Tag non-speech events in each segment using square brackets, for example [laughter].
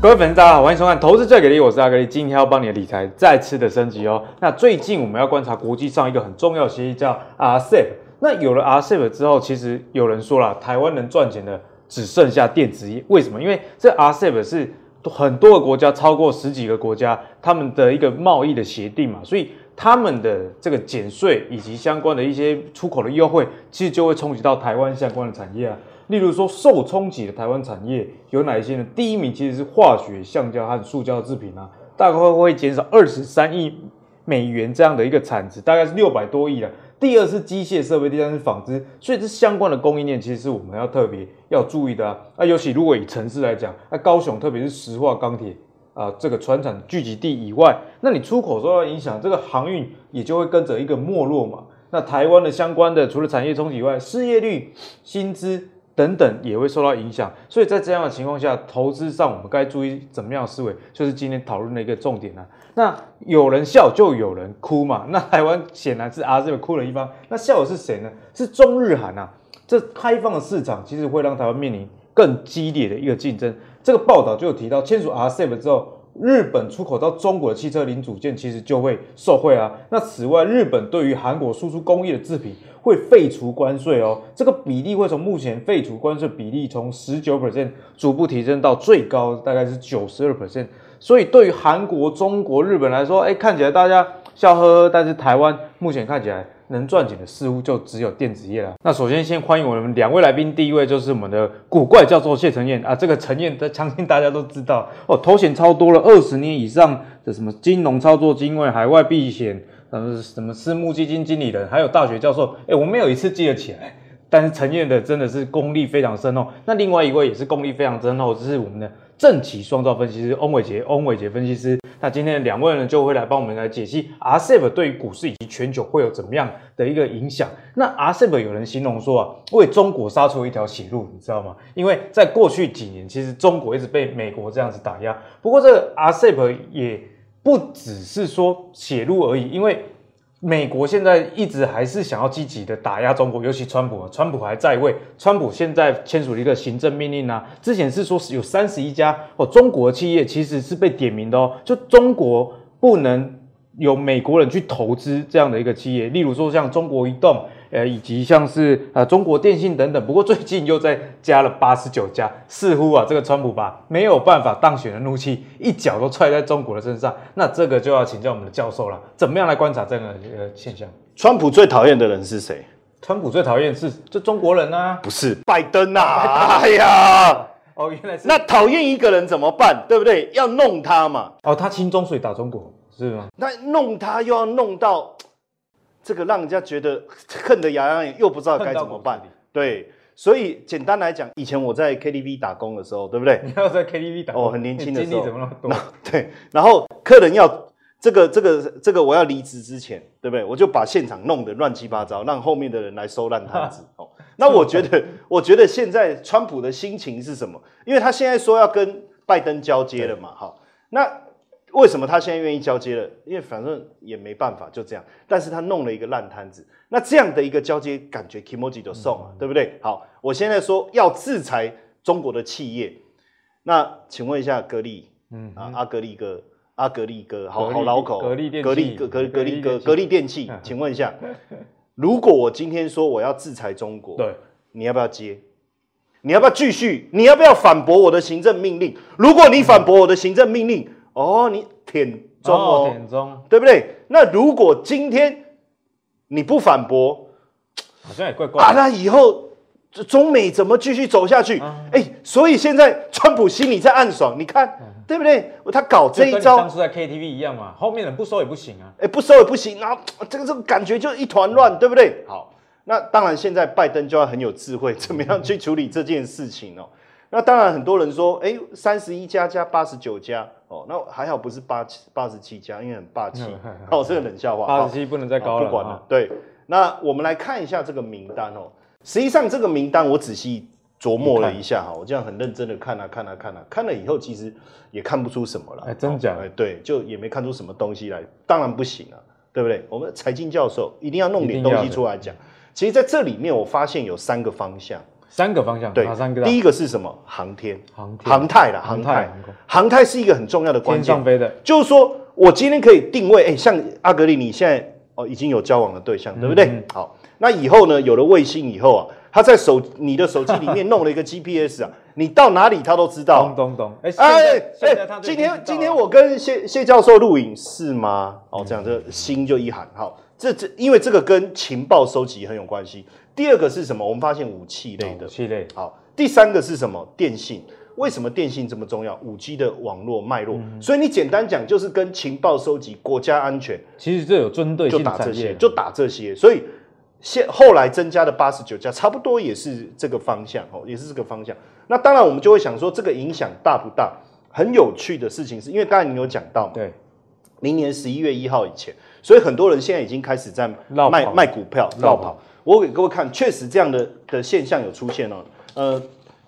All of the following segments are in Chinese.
各位粉丝，大家好，欢迎收看《投资最给力》，我是阿格力，今天要帮你的理财再次的升级哦。那最近我们要观察国际上一个很重要的协议，叫 RCEP。那有了 RCEP 之后，其实有人说了，台湾能赚钱的只剩下电子业。为什么？因为这 RCEP 是很多个国家，超过十几个国家，他们的一个贸易的协定嘛，所以他们的这个减税以及相关的一些出口的优惠，其实就会冲击到台湾相关的产业啊。例如说，受冲击的台湾产业有哪一些呢？第一名其实是化学、橡胶和塑胶制品啊，大概会减少二十三亿美元这样的一个产值，大概是六百多亿了。第二是机械设备，第三是纺织，所以这相关的供应链其实是我们要特别要注意的啊。啊，尤其如果以城市来讲，那高雄特别是石化、钢铁啊这个船厂聚集地以外，那你出口受到影响，这个航运也就会跟着一个没落嘛。那台湾的相关的除了产业冲击以外，失业率、薪资。等等也会受到影响，所以在这样的情况下，投资上我们该注意怎么样的思维，就是今天讨论的一个重点啊。那有人笑就有人哭嘛，那台湾显然是 RCEP 哭了一方，那笑的是谁呢？是中日韩啊。这开放的市场其实会让台湾面临更激烈的一个竞争。这个报道就有提到，签署 RCEP 之后。日本出口到中国的汽车零组件其实就会受惠啊。那此外，日本对于韩国输出工业的制品会废除关税哦。这个比例会从目前废除关税比例从十九 percent 逐步提升到最高大概是九十二 percent。所以对于韩国、中国、日本来说，哎，看起来大家笑呵呵，但是台湾目前看起来。能赚钱的似乎就只有电子业了。那首先先欢迎我们两位来宾，第一位就是我们的古怪教授谢承彦啊，这个承彦，相信大家都知道哦，头衔超多了，二十年以上的什么金融操作经验、海外避险，什么什么私募基金经理人，还有大学教授，哎，我没有一次记得起来。但是承彦的真的是功力非常深厚。那另外一位也是功力非常深厚，就是我们的正奇双造分析师翁伟杰，翁伟杰分析师。那今天两位呢，就会来帮我们来解析 RCEP 对于股市以及全球会有怎么样的一个影响。那 RCEP 有人形容说啊，为中国杀出一条血路，你知道吗？因为在过去几年，其实中国一直被美国这样子打压。不过这个 RCEP 也不只是说写入而已，因为美国现在一直还是想要积极的打压中国，尤其川普，川普还在位，川普现在签署了一个行政命令啊，之前是说有三十一家哦，中国企业其实是被点名的哦，就中国不能有美国人去投资这样的一个企业，例如说像中国移动。呃，以及像是呃中国电信等等，不过最近又再加了八十九家，似乎啊这个川普把没有办法当选的怒气一脚都踹在中国的身上，那这个就要请教我们的教授了，怎么样来观察这个呃现象？川普最讨厌的人是谁？川普最讨厌是这中国人啊？不是拜登呐、啊？哎呀，哦原来是那讨厌一个人怎么办？对不对？要弄他嘛？哦，他亲中所以打中国是吗？那弄他又要弄到。这个让人家觉得 [laughs] 恨得牙痒痒，又不知道该怎么办。对，所以简单来讲，以前我在 KTV 打工的时候，对不对？[laughs] 你要在 KTV 打工，哦，很年轻的时候，怎么那么多？[laughs] 对，然后客人要这个这个这个，我要离职之前，对不对？我就把现场弄得乱七八糟，让后面的人来收烂摊子。哦，那我觉得，我觉得现在川普的心情是什么？因为他现在说要跟拜登交接了嘛，哈，那。为什么他现在愿意交接了？因为反正也没办法，就这样。但是他弄了一个烂摊子，那这样的一个交接，感觉 kimoji 就送了，对不对？好，我现在说要制裁中国的企业，那请问一下格力，嗯啊，阿格力哥，阿格力哥，好好老口，格力电，格力格格格力格格力电器，请问一下，如果我今天说我要制裁中国，对，你要不要接？你要不要继续？你要不要反驳我的行政命令？如果你反驳我的行政命令，哦，你舔中哦，舔中，对不对？那如果今天你不反驳，好像也怪怪的。啊，那以后中美怎么继续走下去？哎、嗯，所以现在川普心里在暗爽，你看，嗯、对不对？他搞这一招，当初在 KTV 一样嘛，后面人不收也不行啊，哎，不收也不行，然后这个这个感觉就一团乱，对不对？好，那当然现在拜登就要很有智慧，怎么样去处理这件事情哦？嗯、那当然很多人说，哎，三十一家加八十九家。哦，那还好不是八七八十七家，因为很霸气。[laughs] 哦，这个冷笑话。[laughs] 八十七不能再高了。不管了。对，那我们来看一下这个名单哦。实际上这个名单我仔细琢磨了一下哈，我这样很认真的看啊看啊看啊，看了以后其实也看不出什么了。哎，真假？哎，对，就也没看出什么东西来。当然不行啊，对不对？我们财经教授一定要弄点东西出来讲。其实在这里面我发现有三个方向。三个方向，对，哪三个？第一个是什么？航天、航天航太啦，航太，航太是一个很重要的关键。上飞的，就是说我今天可以定位，哎，像阿格里，你现在哦已经有交往的对象，对不对？嗯、好，那以后呢，有了卫星以后啊，他在手你的手机里面弄了一个 GPS 啊，你到哪里他都知道。咚咚咚，哎哎哎，今天今天我跟谢谢教授录影是吗？哦，这样这心就一寒。好，这这因为这个跟情报收集很有关系。第二个是什么？我们发现武器类的，武器类。好，第三个是什么？电信。为什么电信这么重要？五 G 的网络脉络。嗯、所以你简单讲，就是跟情报收集、国家安全。其实这有针对性就打这些，就打这些。所以现后来增加的八十九家，差不多也是这个方向哦，也是这个方向。那当然，我们就会想说，这个影响大不大？很有趣的事情是，因为刚才你有讲到嘛，对，明年十一月一号以前，所以很多人现在已经开始在卖跑卖股票绕跑。我给各位看，确实这样的的现象有出现哦。呃，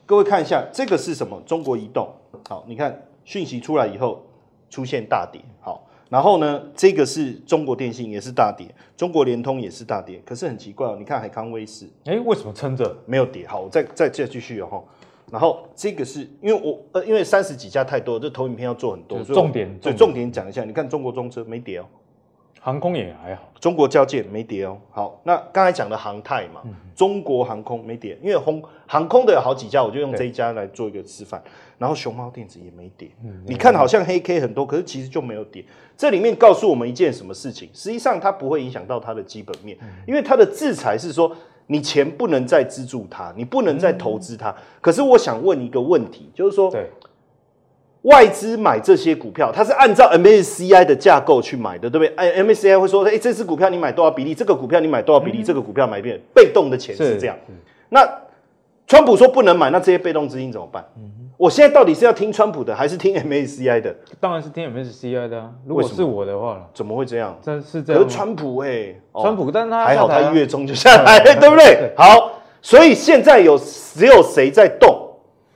各位看一下，这个是什么？中国移动。好，你看讯息出来以后出现大跌。好，然后呢，这个是中国电信也是大跌，中国联通也是大跌。可是很奇怪哦，你看海康威视，哎，为什么撑着没有跌？好，我再再再继续哦。然后这个是因为我呃，因为三十几家太多，这投影片要做很多，所以重点对重点讲一下。你看中国中车没跌哦。航空也还好，中国交界没跌哦。好，那刚才讲的航太嘛，嗯、中国航空没跌，因为航航空的有好几家，我就用这一家来做一个示范。然后熊猫电子也没跌，嗯、你看好像黑 K 很多，可是其实就没有跌。这里面告诉我们一件什么事情？实际上它不会影响到它的基本面，嗯、因为它的制裁是说你钱不能再资助它，你不能再投资它。嗯、可是我想问一个问题，就是说，对。外资买这些股票，它是按照 MSCI 的架构去买的，对不对？哎，MSCI 会说，哎，这支股票你买多少比例？这个股票你买多少比例？嗯、这个股票买遍被动的钱是这样。那川普说不能买，那这些被动资金怎么办？嗯、我现在到底是要听川普的，还是听 MSCI 的？当然是听 MSCI 的啊。如果是我的话，怎么会这样？这是这样。可是川普哎、欸，川普，但他还好，他一月中就下来，对，不对？对好，所以现在有只有谁在动，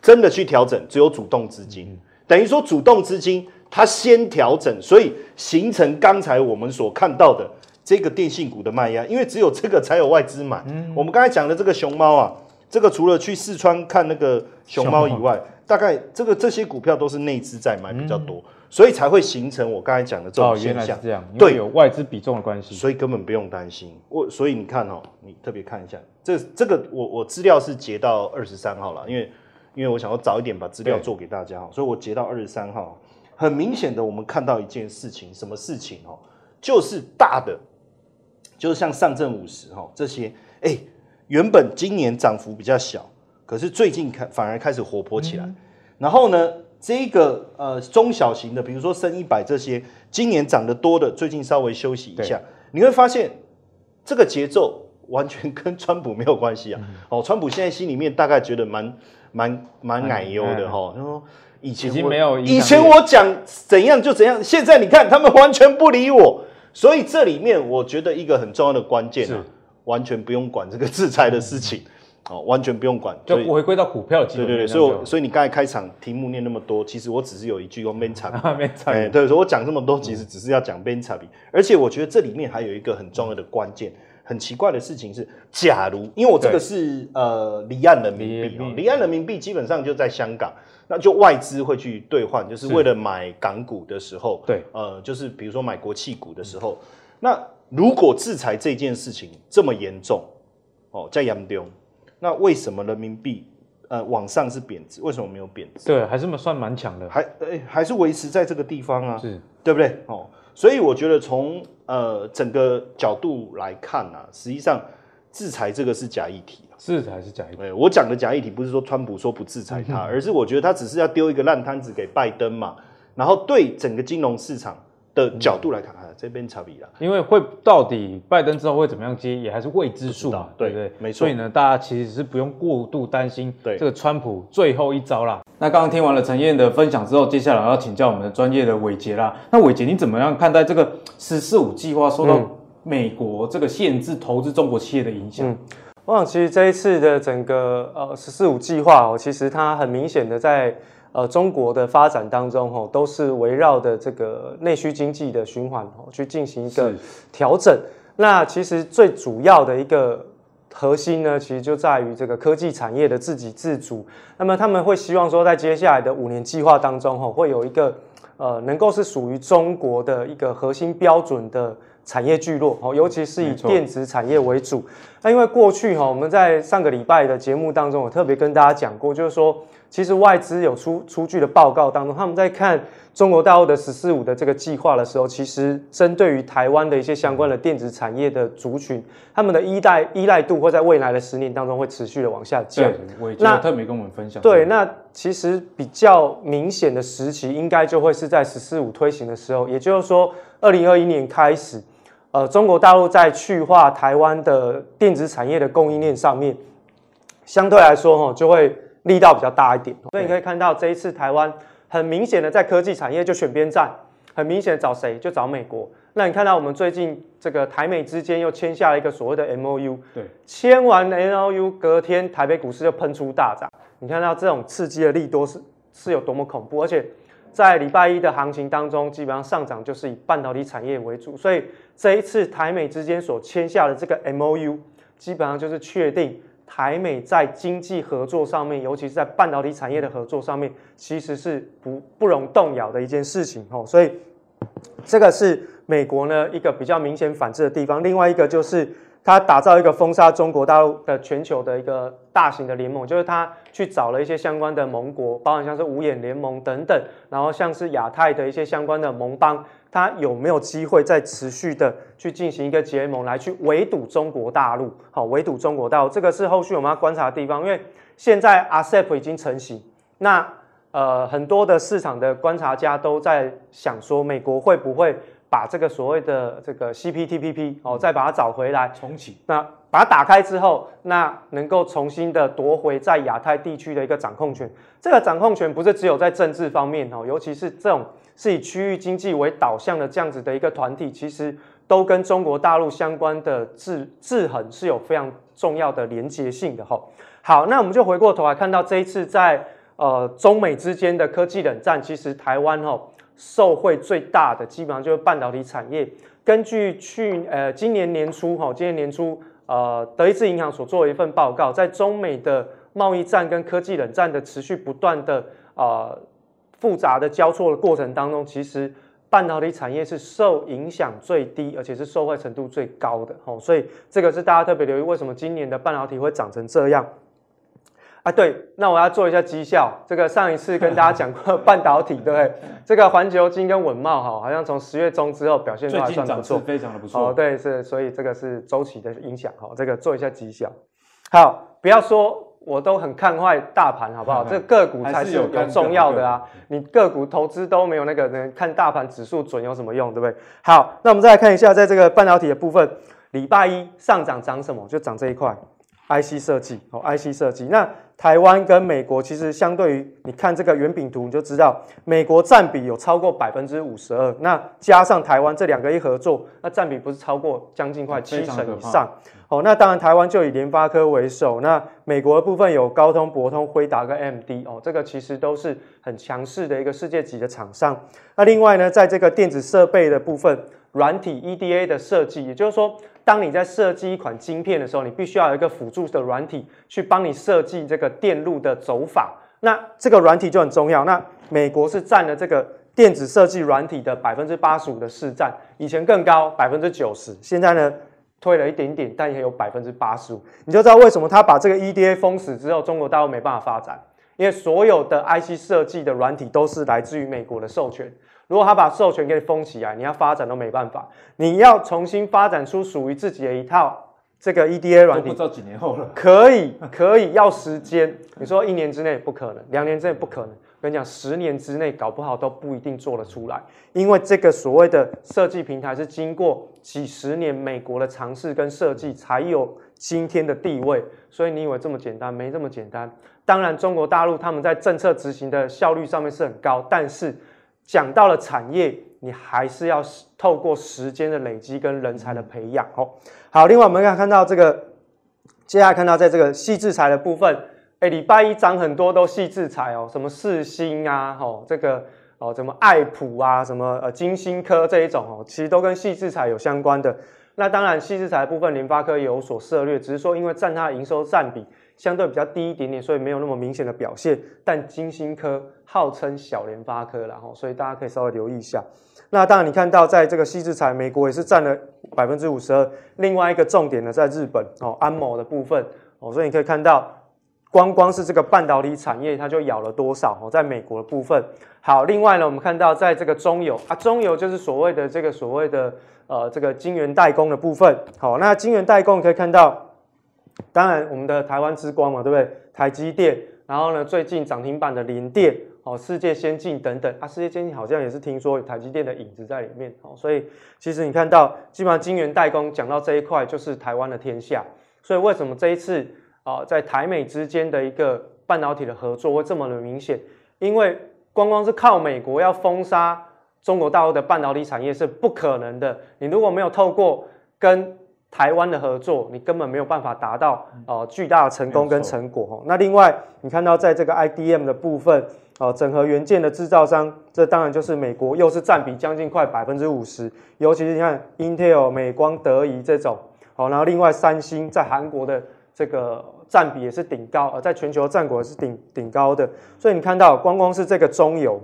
真的去调整？只有主动资金。嗯等于说，主动资金它先调整，所以形成刚才我们所看到的这个电信股的卖压，因为只有这个才有外资买。嗯，我们刚才讲的这个熊猫啊，这个除了去四川看那个熊猫以外，大概这个这些股票都是内资在买比较多，所以才会形成我刚才讲的这种现象。这样，对，有外资比重的关系，所以根本不用担心。我所以你看哦，你特别看一下，这这个我我资料是截到二十三号了，因为。因为我想要早一点把资料做给大家，对所以我截到二十三号。很明显的，我们看到一件事情，什么事情哦？就是大的，就是像上证五十哈这些，哎，原本今年涨幅比较小，可是最近开反而开始活泼起来。嗯、然后呢，这个呃中小型的，比如说深一百这些，今年涨得多的，最近稍微休息一下，你会发现这个节奏完全跟川普没有关系啊。嗯、哦，川普现在心里面大概觉得蛮。蛮蛮奶油的哈，他说以前没有，以前我讲怎样就怎样，现在你看他们完全不理我，所以这里面我觉得一个很重要的关键是。完全不用管这个制裁的事情，哦，完全不用管，就回归到股票基本。对对对，所以我所以你刚才开场题目念那么多，其实我只是有一句用边差边差，[laughs] 哎，对，所以我讲这么多，其实只是要讲边差比，而且我觉得这里面还有一个很重要的关键。很奇怪的事情是，假如因为我这个是对呃离岸人民币哦，离岸人民币基本上就在香港，那就外资会去兑换，就是为了买港股的时候，对，呃，就是比如说买国企股的时候，嗯、那如果制裁这件事情这么严重哦，在严重，那为什么人民币呃往上是贬值？为什么没有贬值？对，还是算蛮强的，还哎还是维持在这个地方啊，是对不对？哦。所以我觉得从呃整个角度来看啊，实际上制裁这个是假议题。制裁是假议题。我讲的假议题不是说川普说不制裁他，而是我觉得他只是要丢一个烂摊子给拜登嘛，然后对整个金融市场的角度来看，啊，这边差别了。因为会到底拜登之后会怎么样接，也还是未知数嘛，对不对？没错。所以呢，大家其实是不用过度担心这个川普最后一招啦。那刚刚听完了陈燕的分享之后，接下来要请教我们的专业的伟杰啦。那伟杰，你怎么样看待这个“十四五”计划受到美国这个限制投资中国企业的影响？嗯，我想其实这一次的整个呃“十四五”计划哦，其实它很明显的在呃中国的发展当中哦，都是围绕的这个内需经济的循环哦去进行一个调整。那其实最主要的一个。核心呢，其实就在于这个科技产业的自给自足。那么他们会希望说，在接下来的五年计划当中，哈，会有一个呃，能够是属于中国的一个核心标准的产业聚落，哦，尤其是以电子产业为主。那因为过去哈，我们在上个礼拜的节目当中，我特别跟大家讲过，就是说，其实外资有出出具的报告当中，他们在看。中国大陆的“十四五”的这个计划的时候，其实针对于台湾的一些相关的电子产业的族群，他们的依赖依赖度会在未来的十年当中会持续的往下降。对，我也特别跟我们分享。对，那其实比较明显的时期，应该就会是在“十四五”推行的时候，也就是说，二零二一年开始，呃，中国大陆在去化台湾的电子产业的供应链上面，相对来说，哈，就会力道比较大一点。所以你可以看到这一次台湾。很明显的，在科技产业就选边站，很明显的找谁就找美国。那你看到我们最近这个台美之间又签下了一个所谓的 MOU，对，签完 MOU 隔天台北股市就喷出大涨。你看到这种刺激的利多是是有多么恐怖，而且在礼拜一的行情当中，基本上上涨就是以半导体产业为主。所以这一次台美之间所签下的这个 MOU，基本上就是确定。台美在经济合作上面，尤其是在半导体产业的合作上面，其实是不不容动摇的一件事情哦。所以这个是美国呢一个比较明显反制的地方。另外一个就是他打造一个封杀中国大陆的全球的一个大型的联盟，就是他去找了一些相关的盟国，包含像是五眼联盟等等，然后像是亚太的一些相关的盟邦。它有没有机会再持续的去进行一个结盟，来去围堵中国大陆？好，围堵中国大陆，这个是后续我们要观察的地方。因为现在 ASEP 已经成型，那呃很多的市场的观察家都在想说，美国会不会把这个所谓的这个 CPTPP 哦，再把它找回来重启？那把它打开之后，那能够重新的夺回在亚太地区的一个掌控权。这个掌控权不是只有在政治方面哦，尤其是这种。是以区域经济为导向的这样子的一个团体，其实都跟中国大陆相关的制制衡是有非常重要的连接性的哈。好，那我们就回过头来看到这一次在呃中美之间的科技冷战，其实台湾哈受惠最大的基本上就是半导体产业。根据去呃今年年初哈，今年年初呃德意志银行所做的一份报告，在中美的贸易战跟科技冷战的持续不断的呃。复杂的交错的过程当中，其实半导体产业是受影响最低，而且是受惠程度最高的。哦，所以这个是大家特别留意，为什么今年的半导体会长成这样？啊，对，那我要做一下绩效。这个上一次跟大家讲过 [laughs] 半导体，对不对？这个环球金跟稳懋，哈，好像从十月中之后表现都还算不错，非常的不错。哦，对，是，所以这个是周期的影响。哈，这个做一下绩效。好，不要说。我都很看坏大盘，好不好？[laughs] 这个个股才是有重要的啊！你个股投资都没有那个，看大盘指数准有什么用，对不对？好，那我们再来看一下，在这个半导体的部分，礼拜一上涨涨什么？就涨这一块，IC 设计哦，IC 设计。那台湾跟美国其实相对于，你看这个圆饼图，你就知道美国占比有超过百分之五十二，那加上台湾这两个一合作，那占比不是超过将近快七成以上。哦，那当然，台湾就以联发科为首。那美国的部分有高通、博通、辉达跟 AMD 哦，这个其实都是很强势的一个世界级的厂商。那另外呢，在这个电子设备的部分，软体 EDA 的设计，也就是说，当你在设计一款晶片的时候，你必须要有一个辅助的软体去帮你设计这个电路的走法。那这个软体就很重要。那美国是占了这个电子设计软体的百分之八十五的市占，以前更高百分之九十，现在呢？退了一点点，但也有百分之八十五，你就知道为什么他把这个 EDA 封死之后，中国大陆没办法发展，因为所有的 IC 设计的软体都是来自于美国的授权。如果他把授权给你封起来，你要发展都没办法。你要重新发展出属于自己的一套这个 EDA 软体，不知道几年后了。可以，可以，要时间。你说一年之内不可能，两年之内不可能。跟你讲，十年之内搞不好都不一定做得出来，因为这个所谓的设计平台是经过几十年美国的尝试跟设计才有今天的地位，所以你以为这么简单？没这么简单。当然，中国大陆他们在政策执行的效率上面是很高，但是讲到了产业，你还是要透过时间的累积跟人才的培养。哦，好，另外我们可以看到这个，接下来看到在这个矽智财的部分。哎，礼拜一涨很多都矽智财哦，什么四星啊，吼这个哦，什么爱普啊，什么呃晶心科这一种哦，其实都跟矽智财有相关的。那当然，矽智财部分联发科有所涉猎，只是说因为占它的营收占比相对比较低一点点，所以没有那么明显的表现。但晶心科号称小联发科，然后所以大家可以稍微留意一下。那当然，你看到在这个矽智材，美国也是占了百分之五十二。另外一个重点呢，在日本哦，安某的部分哦，所以你可以看到，光光是这个半导体产业，它就咬了多少哦，在美国的部分。好，另外呢，我们看到在这个中游啊，中游就是所谓的这个所谓的。呃，这个晶圆代工的部分，好，那晶圆代工可以看到，当然我们的台湾之光嘛，对不对？台积电，然后呢，最近涨停板的联电，哦，世界先进等等啊，世界先进好像也是听说有台积电的影子在里面，哦，所以其实你看到，基本上晶圆代工讲到这一块就是台湾的天下，所以为什么这一次啊，在台美之间的一个半导体的合作会这么的明显？因为光光是靠美国要封杀。中国大陆的半导体产业是不可能的。你如果没有透过跟台湾的合作，你根本没有办法达到呃巨大的成功跟成果。那另外，你看到在这个 IDM 的部分，呃，整合元件的制造商，这当然就是美国，又是占比将近快百分之五十。尤其是你看 Intel、美光、德仪这种，好，然后另外三星在韩国的这个占比也是顶高，而在全球占比也是顶顶高的。所以你看到，光光是这个中游。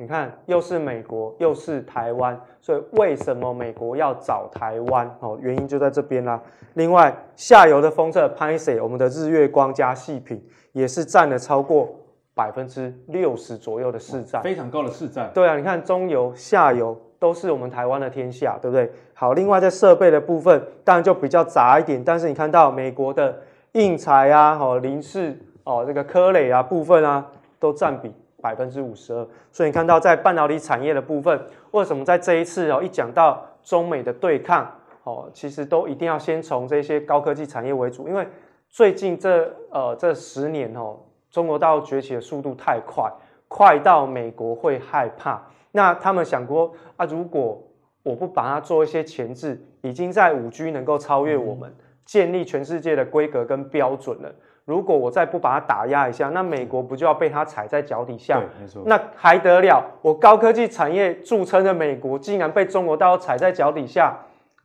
你看，又是美国，又是台湾，所以为什么美国要找台湾？哦，原因就在这边啦。另外，下游的封测拍摄，我们的日月光加细品也是占了超过百分之六十左右的市占，非常高的市占。对啊，你看中游、下游都是我们台湾的天下，对不对？好，另外在设备的部分，当然就比较杂一点，但是你看到美国的应材啊、哦林氏哦这个科磊啊部分啊，都占比。百分之五十二，所以你看到在半导体产业的部分，为什么在这一次哦，一讲到中美的对抗哦，其实都一定要先从这些高科技产业为主，因为最近这呃这十年哦，中国大陆崛起的速度太快，快到美国会害怕。那他们想过啊，如果我不把它做一些前置，已经在五 G 能够超越我们，建立全世界的规格跟标准了。如果我再不把它打压一下，那美国不就要被它踩在脚底下？没错。那还得了？我高科技产业著称的美国，竟然被中国大陆踩在脚底下，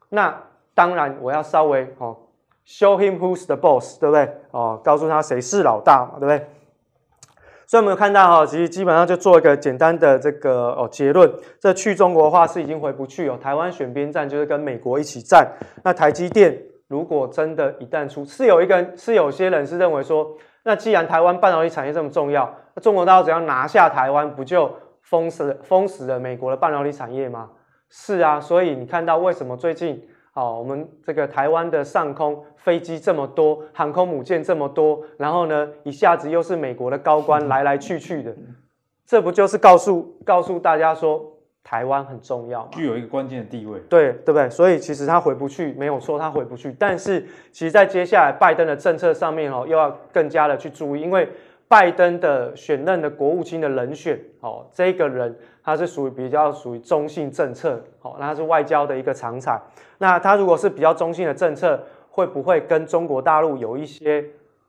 那当然我要稍微哦，show him who's the boss，对不对？哦，告诉他谁是老大嘛，对不对？所以我们有看到哈，其实基本上就做一个简单的这个哦结论，这去中国化是已经回不去哦。台湾选边站就是跟美国一起站，那台积电。如果真的，一旦出，是有一个，是有些人是认为说，那既然台湾半导体产业这么重要，中国大陆只要拿下台湾，不就封死封死了美国的半导体产业吗？是啊，所以你看到为什么最近，哦，我们这个台湾的上空飞机这么多，航空母舰这么多，然后呢，一下子又是美国的高官来来去去的，这不就是告诉告诉大家说，台湾很重要，具有一个关键的地位，对对不对？所以其实他回不去，没有错，他回不去。但是其实，在接下来拜登的政策上面哦，又要更加的去注意，因为拜登的选任的国务卿的人选哦，这个人他是属于比较属于中性政策，哦，那他是外交的一个长才。那他如果是比较中性的政策，会不会跟中国大陆有一些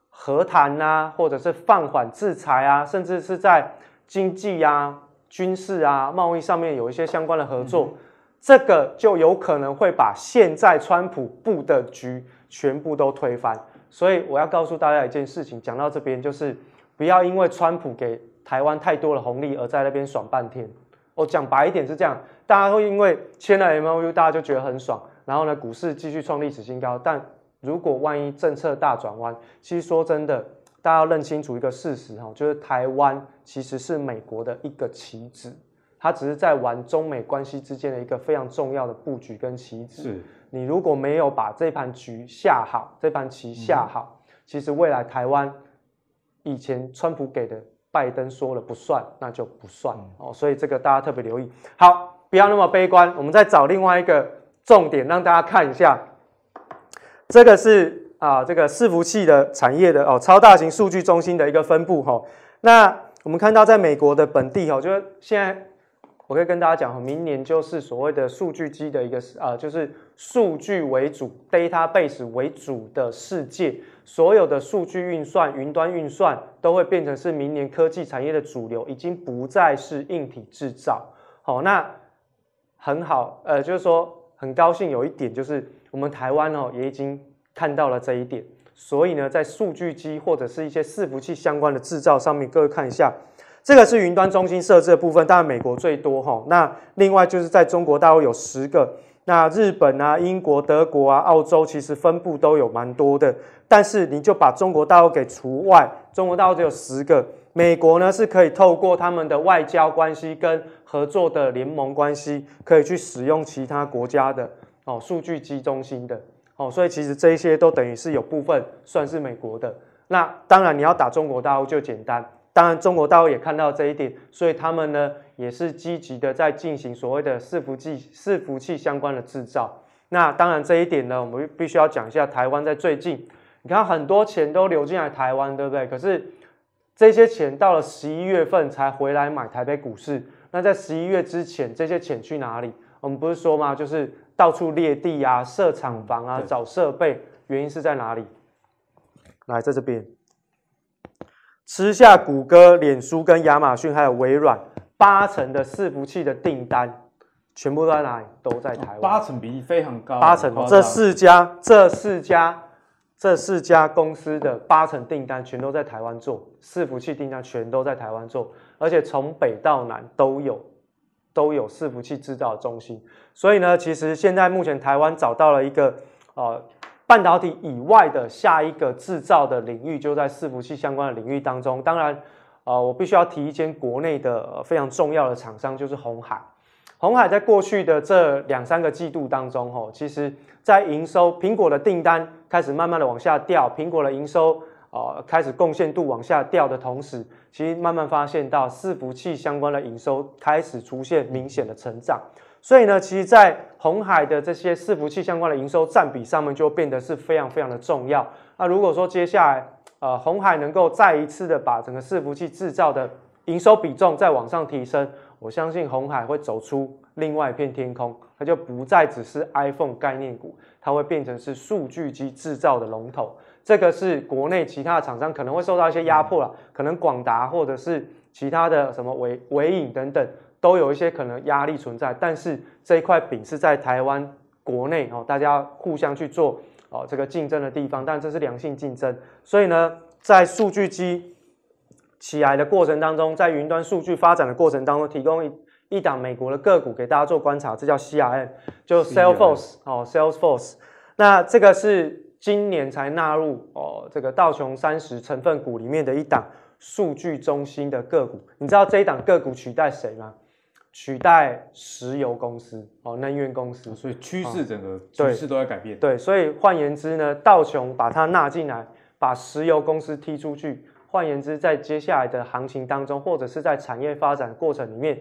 和谈啊，或者是放缓制裁啊，甚至是在经济啊？军事啊，贸易上面有一些相关的合作，嗯、这个就有可能会把现在川普布的局全部都推翻。所以我要告诉大家一件事情，讲到这边就是不要因为川普给台湾太多的红利而在那边爽半天。我讲白一点是这样，大家会因为签了 MOU，大家就觉得很爽，然后呢，股市继续创历史新高。但如果万一政策大转弯，其实说真的。大家要认清楚一个事实哈，就是台湾其实是美国的一个棋子，它只是在玩中美关系之间的一个非常重要的布局跟棋子。是，你如果没有把这盘局下好，这盘棋下好，嗯、其实未来台湾以前川普给的拜登说了不算，那就不算哦。所以这个大家特别留意。好，不要那么悲观，我们再找另外一个重点让大家看一下，这个是。啊，这个伺服器的产业的哦，超大型数据中心的一个分布哈、哦。那我们看到，在美国的本地哈、哦，就是现在我可以跟大家讲，明年就是所谓的数据机的一个啊，就是数据为主，database 为主的世界，所有的数据运算、云端运算都会变成是明年科技产业的主流，已经不再是硬体制造。好，那很好，呃，就是说。很高兴有一点就是我们台湾哦也已经看到了这一点，所以呢，在数据机或者是一些伺服器相关的制造上面，各位看一下，这个是云端中心设置的部分，当然美国最多哈。那另外就是在中国大陆有十个，那日本啊、英国、德国啊、澳洲其实分布都有蛮多的，但是你就把中国大陆给除外，中国大陆只有十个。美国呢是可以透过他们的外交关系跟合作的联盟关系，可以去使用其他国家的哦数据机中心的哦，所以其实这一些都等于是有部分算是美国的。那当然你要打中国大陆就简单，当然中国大陆也看到这一点，所以他们呢也是积极的在进行所谓的伺服器伺服器相关的制造。那当然这一点呢，我们必须要讲一下台湾在最近，你看很多钱都流进来台湾，对不对？可是这些钱到了十一月份才回来买台北股市，那在十一月之前，这些钱去哪里？我们不是说吗？就是到处裂地啊、设厂房啊、找设备，原因是在哪里？来，在这边吃下谷歌、脸书跟亚马逊还有微软八成的伺服器的订单，全部都在哪里？都在台湾。八成比例非常高。八成，这四家，这四家。这四家公司的八成订单全都在台湾做，伺服器订单全都在台湾做，而且从北到南都有都有伺服器制造中心。所以呢，其实现在目前台湾找到了一个呃半导体以外的下一个制造的领域，就在伺服器相关的领域当中。当然，呃，我必须要提一间国内的非常重要的厂商，就是鸿海。鸿海在过去的这两三个季度当中，吼，其实在营收，苹果的订单开始慢慢的往下掉，苹果的营收呃开始贡献度往下掉的同时，其实慢慢发现到伺服器相关的营收开始出现明显的成长，所以呢，其实，在红海的这些伺服器相关的营收占比上面就变得是非常非常的重要。那如果说接下来呃红海能够再一次的把整个伺服器制造的营收比重再往上提升。我相信红海会走出另外一片天空，它就不再只是 iPhone 概念股，它会变成是数据机制造的龙头。这个是国内其他的厂商可能会受到一些压迫了，可能广达或者是其他的什么伟伟影等等，都有一些可能压力存在。但是这一块饼是在台湾国内哦，大家互相去做哦这个竞争的地方，但这是良性竞争。所以呢，在数据机。起来的过程当中，在云端数据发展的过程当中，提供一一档美国的个股给大家做观察，这叫 CRM，就 Salesforce 哦，Salesforce。那这个是今年才纳入哦，这个道琼三十成分股里面的一档数据中心的个股。你知道这一档个股取代谁吗？取代石油公司哦，能源公司。所以趋势整个趋势都在改变。对，所以换言之呢，道琼把它纳进来，把石油公司踢出去。换言之，在接下来的行情当中，或者是在产业发展过程里面，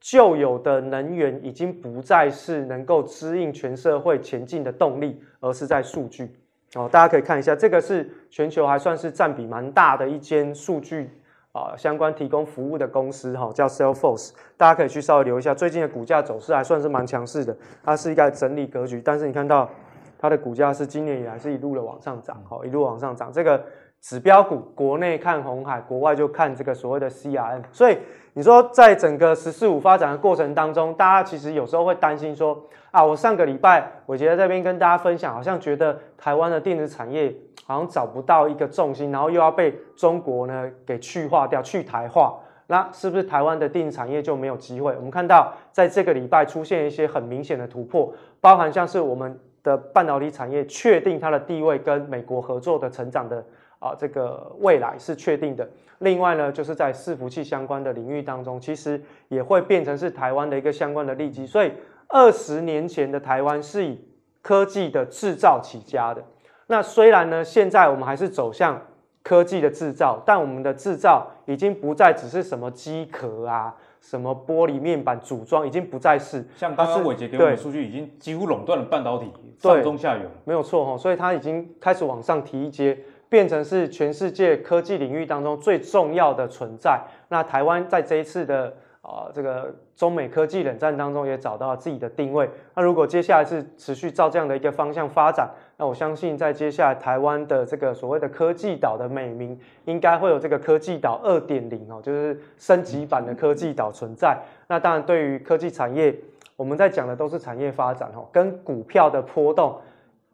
旧有的能源已经不再是能够支应全社会前进的动力，而是在数据。哦，大家可以看一下，这个是全球还算是占比蛮大的一间数据啊相关提供服务的公司，哈，叫 Salesforce。大家可以去稍微留一下，最近的股价走势还算是蛮强势的，它是一个整理格局，但是你看到它的股价是今年以来是一路的往上涨，好，一路往上涨，这个。指标股，国内看红海，国外就看这个所谓的 CRM。所以你说，在整个十四五发展的过程当中，大家其实有时候会担心说，啊，我上个礼拜伟捷在这边跟大家分享，好像觉得台湾的电子产业好像找不到一个重心，然后又要被中国呢给去化掉、去台化，那是不是台湾的电子产业就没有机会？我们看到在这个礼拜出现一些很明显的突破，包含像是我们的半导体产业确定它的地位跟美国合作的成长的。啊，这个未来是确定的。另外呢，就是在伺服器相关的领域当中，其实也会变成是台湾的一个相关的利基。所以，二十年前的台湾是以科技的制造起家的。那虽然呢，现在我们还是走向科技的制造，但我们的制造已经不再只是什么机壳啊、什么玻璃面板组装，已经不再是。像刚刚伟杰给我们的数据，已经几乎垄断了半导体上中下游。没有错哈，所以它已经开始往上提一阶。变成是全世界科技领域当中最重要的存在。那台湾在这一次的啊、呃、这个中美科技冷战当中也找到了自己的定位。那如果接下来是持续照这样的一个方向发展，那我相信在接下来台湾的这个所谓的科技岛的美名，应该会有这个科技岛二点零哦，就是升级版的科技岛存在。那当然对于科技产业我们在讲的都是产业发展哦，跟股票的波动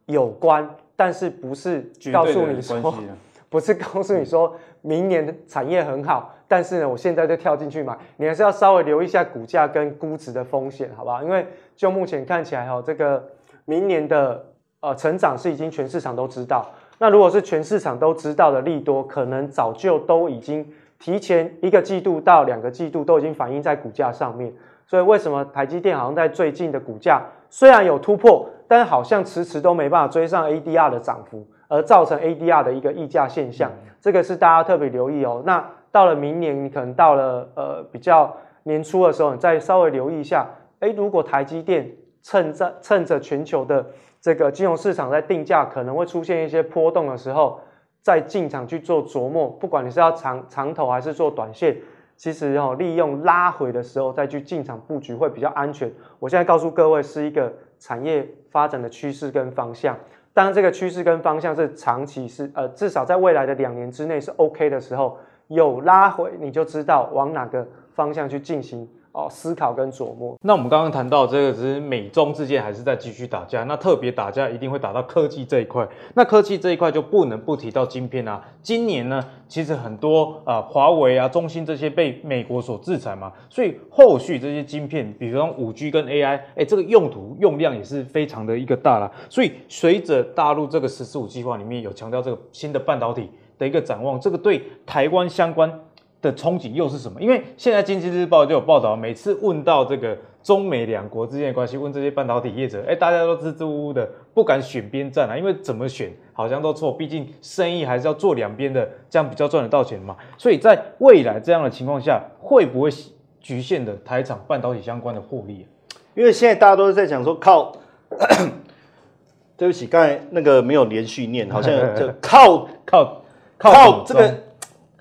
有关，但是不是告诉你说，不是告诉你说明年的产业很好，但是呢，我现在就跳进去买，你还是要稍微留意一下股价跟估值的风险，好不好？因为就目前看起来哈，这个明年的呃成长是已经全市场都知道，那如果是全市场都知道的利多，可能早就都已经提前一个季度到两个季度都已经反映在股价上面。所以为什么台积电好像在最近的股价虽然有突破，但好像迟迟都没办法追上 ADR 的涨幅，而造成 ADR 的一个溢价现象，这个是大家特别留意哦。那到了明年，你可能到了呃比较年初的时候，你再稍微留意一下，诶，如果台积电趁着趁着全球的这个金融市场在定价可能会出现一些波动的时候，再进场去做琢磨，不管你是要长长投还是做短线。其实哦，利用拉回的时候再去进场布局会比较安全。我现在告诉各位是一个产业发展的趋势跟方向。当然，这个趋势跟方向是长期是呃，至少在未来的两年之内是 OK 的时候，有拉回你就知道往哪个方向去进行。哦，思考跟琢磨。那我们刚刚谈到这个，只是美中之间还是在继续打架。那特别打架一定会打到科技这一块。那科技这一块就不能不提到晶片啊。今年呢，其实很多啊，华为啊、中兴这些被美国所制裁嘛，所以后续这些晶片，比如说五 G 跟 AI，哎，这个用途用量也是非常的一个大啦。所以随着大陆这个“十四五”计划里面有强调这个新的半导体的一个展望，这个对台湾相关。的憧憬又是什么？因为现在经济日报就有报道，每次问到这个中美两国之间的关系，问这些半导体业者，哎，大家都支支吾吾的，不敢选边站啊，因为怎么选好像都错，毕竟生意还是要做两边的，这样比较赚得到钱嘛。所以在未来这样的情况下，会不会局限的台厂半导体相关的获利啊？因为现在大家都是在讲说靠，对不起，刚才那个没有连续念，好像就靠 [laughs] 靠靠，靠这个。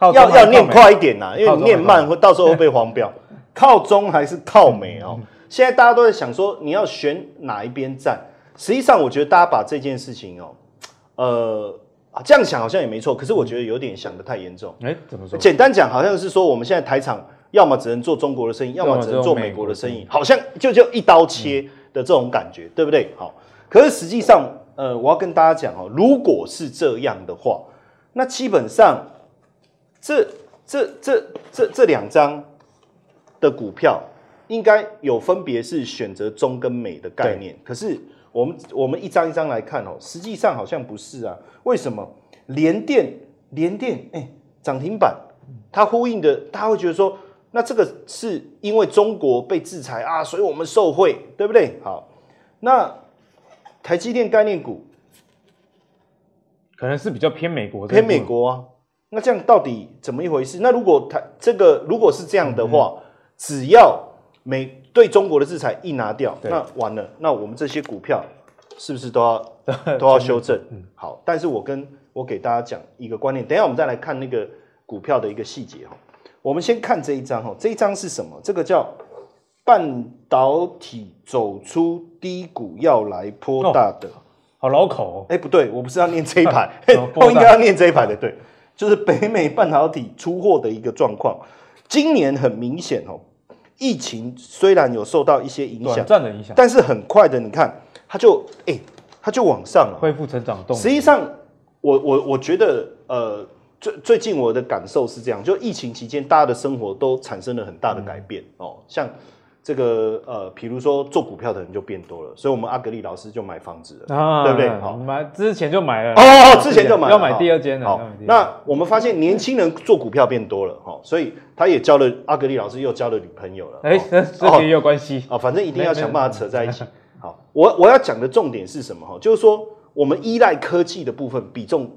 要要念快一点呐、啊，因为你念慢会到时候会被黄标。[laughs] 靠中还是靠美哦？现在大家都在想说你要选哪一边站。实际上，我觉得大家把这件事情哦，呃，这样想好像也没错。可是我觉得有点想得太严重。哎，怎么说？简单讲，好像是说我们现在台厂要么只能做中国的生意，要么只能做美国的生意，好像就就一刀切的这种感觉，对不对？好，可是实际上，呃，我要跟大家讲哦，如果是这样的话，那基本上。这这这这这两张的股票应该有分别是选择中跟美的概念，可是我们我们一张一张来看哦，实际上好像不是啊。为什么联电联电哎涨停板，它呼应的，大家会觉得说，那这个是因为中国被制裁啊，所以我们受惠，对不对？好，那台积电概念股可能是比较偏美国的，偏美国啊。那这样到底怎么一回事？那如果它这个如果是这样的话，嗯、只要美对中国的制裁一拿掉，那完了，那我们这些股票是不是都要 [laughs] 都要修正？嗯，好。但是我跟我给大家讲一个观念，等一下我们再来看那个股票的一个细节哈。我们先看这一张哈，这一张是什么？这个叫半导体走出低谷要来波大的，哦、好老口哦。哎，不对，我不是要念这一排，[laughs] [laughs] 我应该要念这一排的，对。就是北美半导体出货的一个状况，今年很明显哦，疫情虽然有受到一些影响，短暂的影响，但是很快的，你看它就哎、欸，它就往上了，恢复成长动。实际上，我我我觉得，呃，最最近我的感受是这样，就疫情期间，大家的生活都产生了很大的改变、嗯、哦，像。这个呃，比如说做股票的人就变多了，所以我们阿格力老师就买房子了，啊、对不对？好，买之前就买了哦，之前就买了，要买第二间了。好，那我们发现年轻人做股票变多了，哈，所以他也交了阿格力老师又交了女朋友了。哎，这个也有关系啊，反正一定要想办法扯在一起。好，我我要讲的重点是什么？哈，就是说我们依赖科技的部分比重，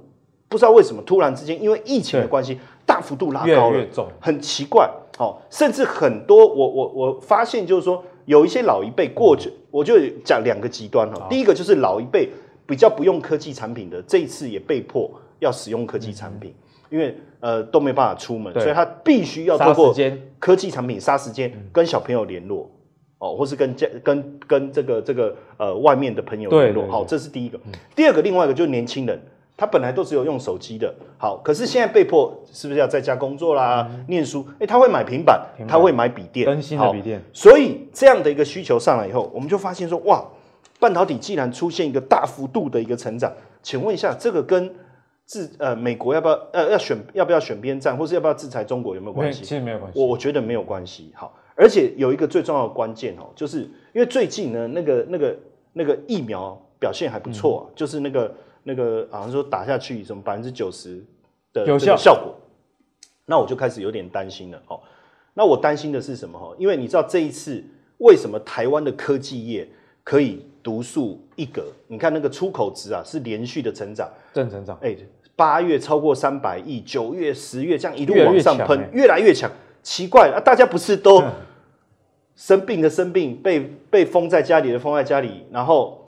不知道为什么突然之间因为疫情的关系大幅度拉高了，很奇怪。好，甚至很多我我我发现就是说，有一些老一辈过去，我就讲两个极端哈。第一个就是老一辈比较不用科技产品的，这一次也被迫要使用科技产品，因为呃都没办法出门，所以他必须要通过科技产品杀时间跟小朋友联络哦，或是跟家跟跟这个这个呃外面的朋友联络。好，这是第一个。第二个，另外一个就是年轻人，他本来都只有用手机的，好，可是现在被迫是不是要在家工作啦、嗯、念书？哎，他会买平板，平板他会买笔电，更新的笔电。所以这样的一个需求上来以后，我们就发现说，哇，半导体既然出现一个大幅度的一个成长，请问一下，这个跟制呃美国要不要呃要选要不要选边站，或是要不要制裁中国有没有关系？其实没有关系，我我觉得没有关系。好，而且有一个最重要的关键哦，就是因为最近呢，那个那个那个疫苗表现还不错、啊嗯，就是那个。那个好像说打下去什么百分之九十的有效效果，那我就开始有点担心了哦。那我担心的是什么？哈，因为你知道这一次为什么台湾的科技业可以独树一格？你看那个出口值啊，是连续的成长，正成长。哎，八月超过三百亿，九月、十月这样一路往上喷，越来越强。奇怪啊，大家不是都生病的生病，被被封在家里的封在家里，然后。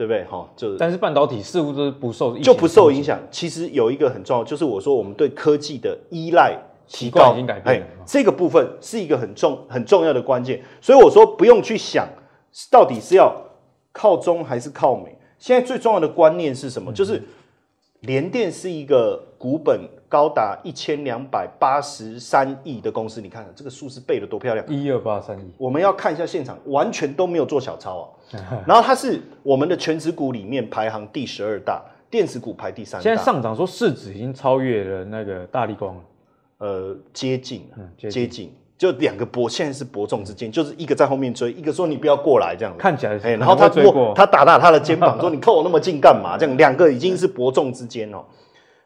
对不对？哈，就但是半导体似乎都是不受就不受影响。其实有一个很重要，就是我说我们对科技的依赖提高已经改变了。这个部分是一个很重很重要的关键。所以我说不用去想到底是要靠中还是靠美。现在最重要的观念是什么？嗯、就是联电是一个股本高达一千两百八十三亿的公司。你看看这个数字背的多漂亮，一二八三亿。我们要看一下现场，完全都没有做小抄啊。[laughs] 然后它是我们的全职股里面排行第十二大，电子股排第三大。现在上涨说市值已经超越了那个大立光了，呃，接近，嗯，接近，接近就两个伯，现在是伯仲之间，就是一个在后面追，一个说你不要过来这样子。看起来，哎，然后他过，他打打他的肩膀 [laughs] 说你靠我那么近干嘛？这样两个已经是伯仲之间哦。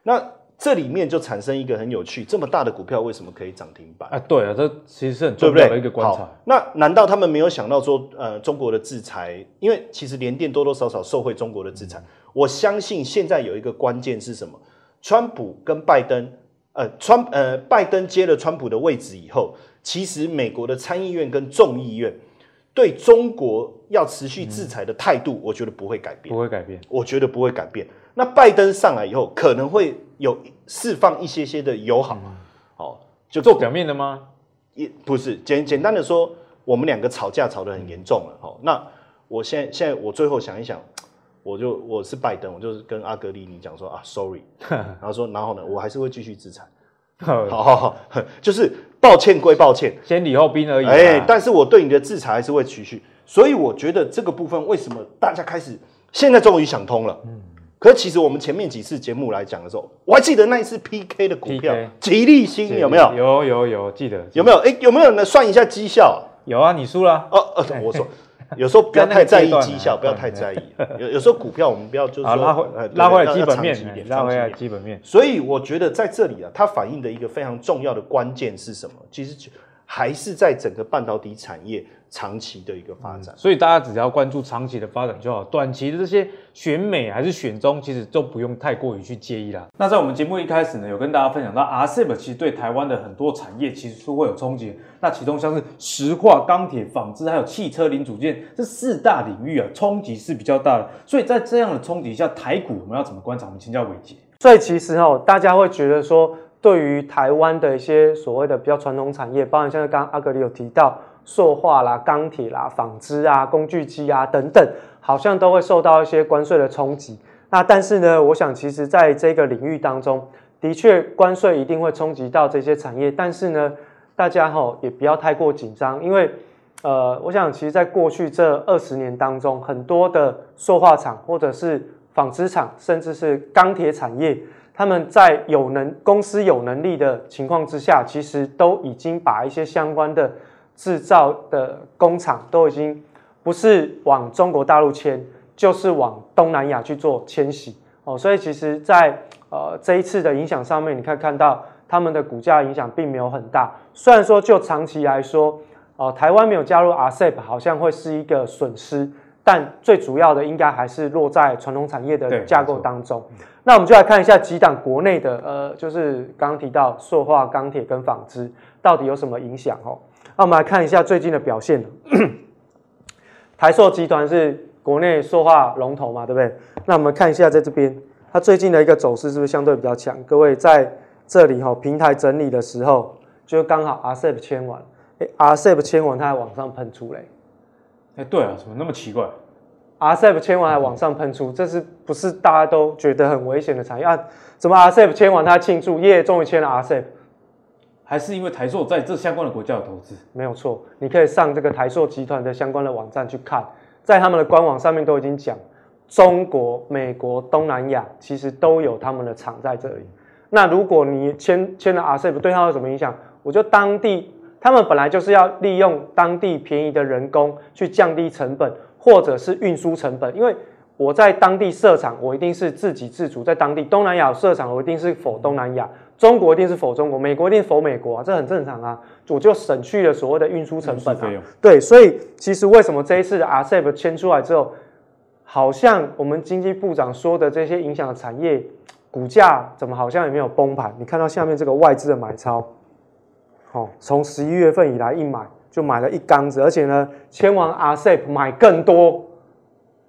那。这里面就产生一个很有趣，这么大的股票为什么可以涨停板？啊，对啊，这其实是很重要的一个观察。那难道他们没有想到说，呃，中国的制裁？因为其实联电多多少少受惠中国的制裁。嗯。我相信现在有一个关键是什么？川普跟拜登，呃，川呃，拜登接了川普的位置以后，其实美国的参议院跟众议院对中国要持续制裁的态度，我觉得不会改变，不会改变，我觉得不会改变。那拜登上来以后，可能会有释放一些些的友好，哦、嗯，就做表面的吗？也不是，简简单的说，我们两个吵架吵得很严重了，哦，那我现在现在我最后想一想，我就我是拜登，我就是跟阿格里尼讲说啊，sorry，[laughs] 然后说，然后呢，我还是会继续制裁，[laughs] 好好好，就是抱歉归抱歉，先礼后兵而已，哎，但是我对你的制裁还是会持续，所以我觉得这个部分为什么大家开始现在终于想通了，嗯。可是其实我们前面几次节目来讲的时候，我还记得那一次 PK 的股票，吉利星有没有？有有有，记得有没有？哎、欸，有没有人算一下绩效？有啊，你输了。哦哦，我说 [laughs] 有时候不要太在意绩效，不要太在意。有有时候股票我们不要就是说拉回拉回来基本面，拉回来基本面。所以我觉得在这里啊，它反映的一个非常重要的关键是什么？其实还是在整个半导体产业。长期的一个发展，所以大家只要关注长期的发展就好，短期的这些选美还是选中，其实都不用太过于去介意啦。那在我们节目一开始呢，有跟大家分享到，RCEP 其实对台湾的很多产业其实是会有冲击。那其中像是石化、钢铁、纺织，还有汽车零组件这四大领域啊，冲击是比较大的。所以在这样的冲击下，台股我们要怎么观察？我们请教伟杰。所以其实哦，大家会觉得说，对于台湾的一些所谓的比较传统产业，包含像刚刚阿格里有提到。塑化啦、钢铁啦、纺织啊、工具机啊等等，好像都会受到一些关税的冲击。那但是呢，我想其实在这个领域当中，的确关税一定会冲击到这些产业。但是呢，大家齁也不要太过紧张，因为呃，我想其实在过去这二十年当中，很多的塑化厂或者是纺织厂，甚至是钢铁产业，他们在有能公司有能力的情况之下，其实都已经把一些相关的。制造的工厂都已经不是往中国大陆迁，就是往东南亚去做迁徙哦。所以其实在，在呃这一次的影响上面，你可以看到他们的股价影响并没有很大。虽然说就长期来说，哦、呃，台湾没有加入 RCEP 好像会是一个损失，但最主要的应该还是落在传统产业的架构当中。那我们就来看一下几档国内的，呃，就是刚刚提到塑化、钢铁跟纺织到底有什么影响哦。那我们来看一下最近的表现。台塑集团是国内塑化龙头嘛，对不对？那我们看一下在这边，它最近的一个走势是不是相对比较强？各位在这里哈，平台整理的时候，就刚好 RCEP 签完，哎，RCEP 签完它还往上喷出来。哎，对啊，怎么那么奇怪？RCEP 签完还往上喷出，这是不是大家都觉得很危险的产业啊？怎么 RCEP 签完他庆祝，耶，终于签了 RCEP？还是因为台塑在这相关的国家有投资？没有错，你可以上这个台塑集团的相关的网站去看，在他们的官网上面都已经讲，中国、美国、东南亚其实都有他们的厂在这里。那如果你签签了 RCEP，对他有什么影响？我就当地，他们本来就是要利用当地便宜的人工去降低成本，或者是运输成本，因为我在当地设厂，我一定是自给自足，在当地东南亚设厂，我一定是否东南亚。中国一定是否中国，美国一定是否美国啊，这很正常啊，我就省去了所谓的运输成本啊。对，所以其实为什么这一次的 RCEP 签出来之后，好像我们经济部长说的这些影响的产业股价怎么好像也没有崩盘？你看到下面这个外资的买超，哦，从十一月份以来一买就买了一缸子，而且呢，签完 RCEP 买更多，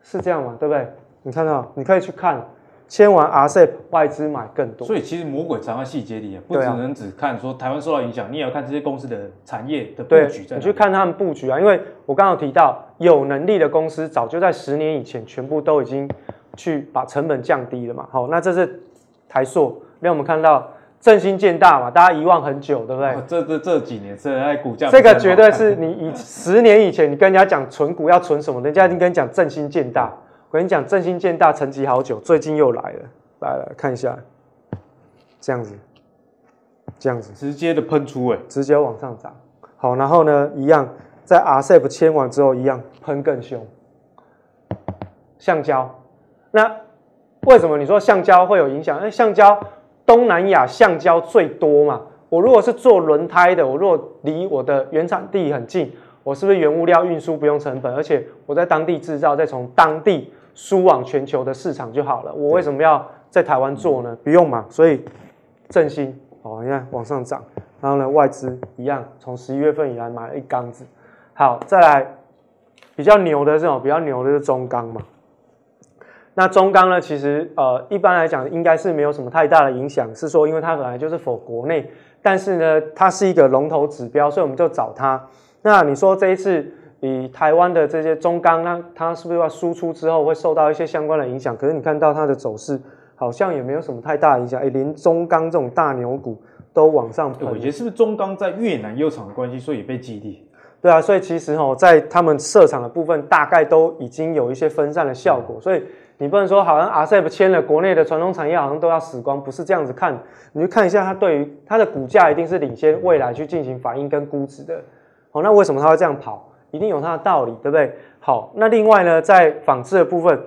是这样吗？对不对？你看到，你可以去看。签完 RCEP，外资买更多，所以其实魔鬼藏在细节里啊，不只能只看说台湾受到影响，你也要看这些公司的产业的布局在。你去看他们布局啊，因为我刚刚提到有能力的公司，早就在十年以前全部都已经去把成本降低了嘛。好，那这是台塑，让我们看到振兴建大嘛，大家遗忘很久，对不对？哦、这这这几年是在股价，这个绝对是你以十年以前你跟人家讲存股要存什么，人家已经跟你讲振兴建大。我跟你讲，振兴建大沉寂好久，最近又来了，来了，看一下，这样子，这样子，直接的喷出，哎，直接往上涨。好，然后呢，一样，在 RCEP 签完之后，一样喷更凶。橡胶，那为什么你说橡胶会有影响？因为橡胶，东南亚橡胶最多嘛。我如果是做轮胎的，我如果离我的原产地很近，我是不是原物料运输不用成本？而且我在当地制造，再从当地。输往全球的市场就好了。我为什么要在台湾做呢？不用嘛。所以振兴哦，你看往上涨，然后呢，外资一样，从十一月份以来买了一缸子。好，再来比较牛的这种，比较牛的是中钢嘛。那中钢呢，其实呃一般来讲应该是没有什么太大的影响，是说因为它本来就是 for 国内，但是呢它是一个龙头指标，所以我们就找它。那你说这一次？以台湾的这些中钢，那它是不是要输出之后会受到一些相关的影响？可是你看到它的走势，好像也没有什么太大的影响。哎，连中钢这种大牛股都往上喷。我觉得是不是中钢在越南有厂的关系，所以也被激励？对啊，所以其实哦，在他们设厂的部分，大概都已经有一些分散的效果。所以你不能说好像 RCEP 签了，国内的传统产业好像都要死光，不是这样子看。你去看一下它对于它的股价，一定是领先未来去进行反应跟估值的。哦，那为什么它会这样跑？一定有它的道理，对不对？好，那另外呢，在纺织的部分，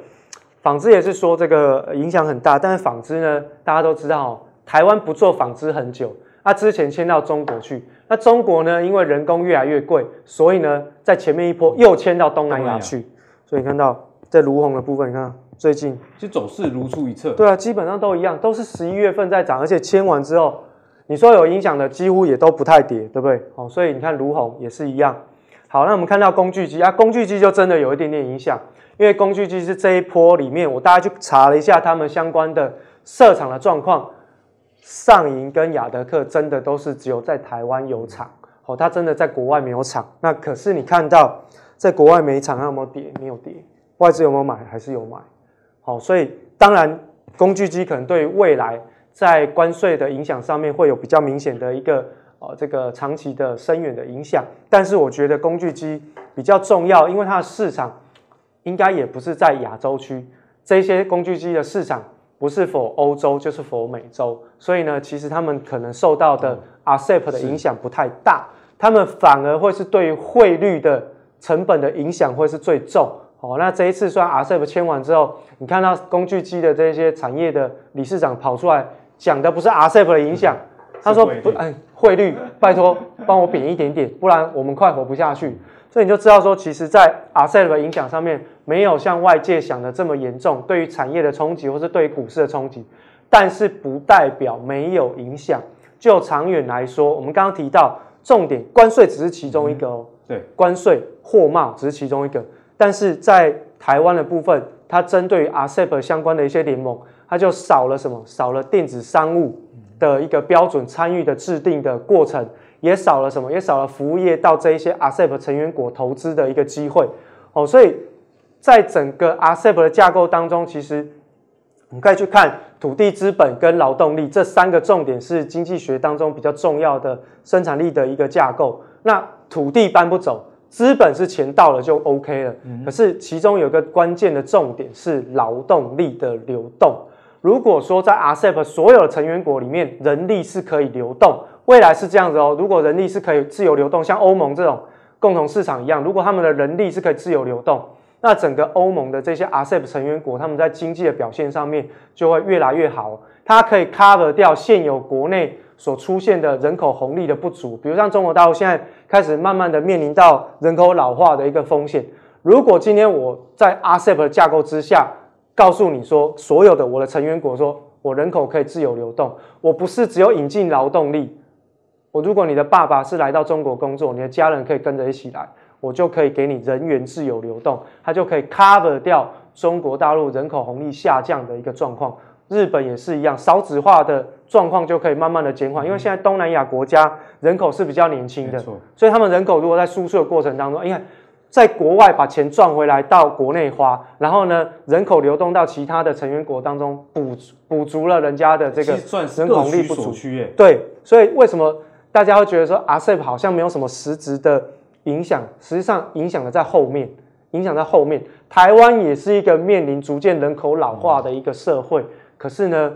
纺织也是说这个影响很大，但是纺织呢，大家都知道，台湾不做纺织很久，那之前迁到中国去，那中国呢，因为人工越来越贵，所以呢，在前面一波又迁到东南亚去，所以你看到在卢红的部分，你看最近就走势如出一辙，对啊，基本上都一样，都是十一月份在涨，而且签完之后，你说有影响的几乎也都不太跌，对不对？哦，所以你看卢红也是一样。好，那我们看到工具机啊，工具机就真的有一点点影响，因为工具机是这一波里面，我大概去查了一下他们相关的设厂的状况，上银跟亚德克真的都是只有在台湾有厂，哦，它真的在国外没有厂。那可是你看到在国外没厂，它有没有跌？没有跌，外资有没有买？还是有买。好，所以当然工具机可能对未来在关税的影响上面会有比较明显的一个。呃，这个长期的深远的影响，但是我觉得工具机比较重要，因为它的市场应该也不是在亚洲区，这些工具机的市场不是 for 欧洲就是 for 美洲，所以呢，其实他们可能受到的 RCEP 的影响不太大，他们反而会是对汇率的成本的影响会是最重。哦，那这一次虽然 RCEP 签完之后，你看到工具机的这些产业的理事长跑出来讲的不是 RCEP 的影响。他说不，哎，汇率，拜托帮我贬一点点，不然我们快活不下去。所以你就知道说，其实，在 RCEP 的影响上面，没有像外界想的这么严重，对于产业的冲击，或是对于股市的冲击。但是不代表没有影响。就长远来说，我们刚刚提到重点，关税只是其中一个哦。对，关税货贸只是其中一个，但是在台湾的部分，它针对于 RCEP 相关的一些联盟，它就少了什么？少了电子商务。的一个标准参与的制定的过程，也少了什么？也少了服务业到这一些 RCEP 成员国投资的一个机会哦。所以在整个 RCEP 的架构当中，其实我们可以去看土地、资本跟劳动力这三个重点，是经济学当中比较重要的生产力的一个架构。那土地搬不走，资本是钱到了就 OK 了。可是其中有一个关键的重点是劳动力的流动。如果说在 RCEP 所有的成员国里面，人力是可以流动，未来是这样子哦。如果人力是可以自由流动，像欧盟这种共同市场一样，如果他们的人力是可以自由流动，那整个欧盟的这些 RCEP 成员国，他们在经济的表现上面就会越来越好。它可以 cover 掉现有国内所出现的人口红利的不足，比如像中国大陆现在开始慢慢的面临到人口老化的一个风险。如果今天我在 RCEP 的架构之下，告诉你说，所有的我的成员国说，我人口可以自由流动，我不是只有引进劳动力。我如果你的爸爸是来到中国工作，你的家人可以跟着一起来，我就可以给你人员自由流动，它就可以 cover 掉中国大陆人口红利下降的一个状况。日本也是一样，少子化的状况就可以慢慢的减缓，因为现在东南亚国家人口是比较年轻的，所以他们人口如果在输出的过程当中，因为在国外把钱赚回来到国内花，然后呢，人口流动到其他的成员国当中补补足了人家的这个人口红利不足。对，所以为什么大家会觉得说 RCEP 好像没有什么实质的影响？实际上影响的在后面，影响在后面。台湾也是一个面临逐渐人口老化的一个社会，可是呢，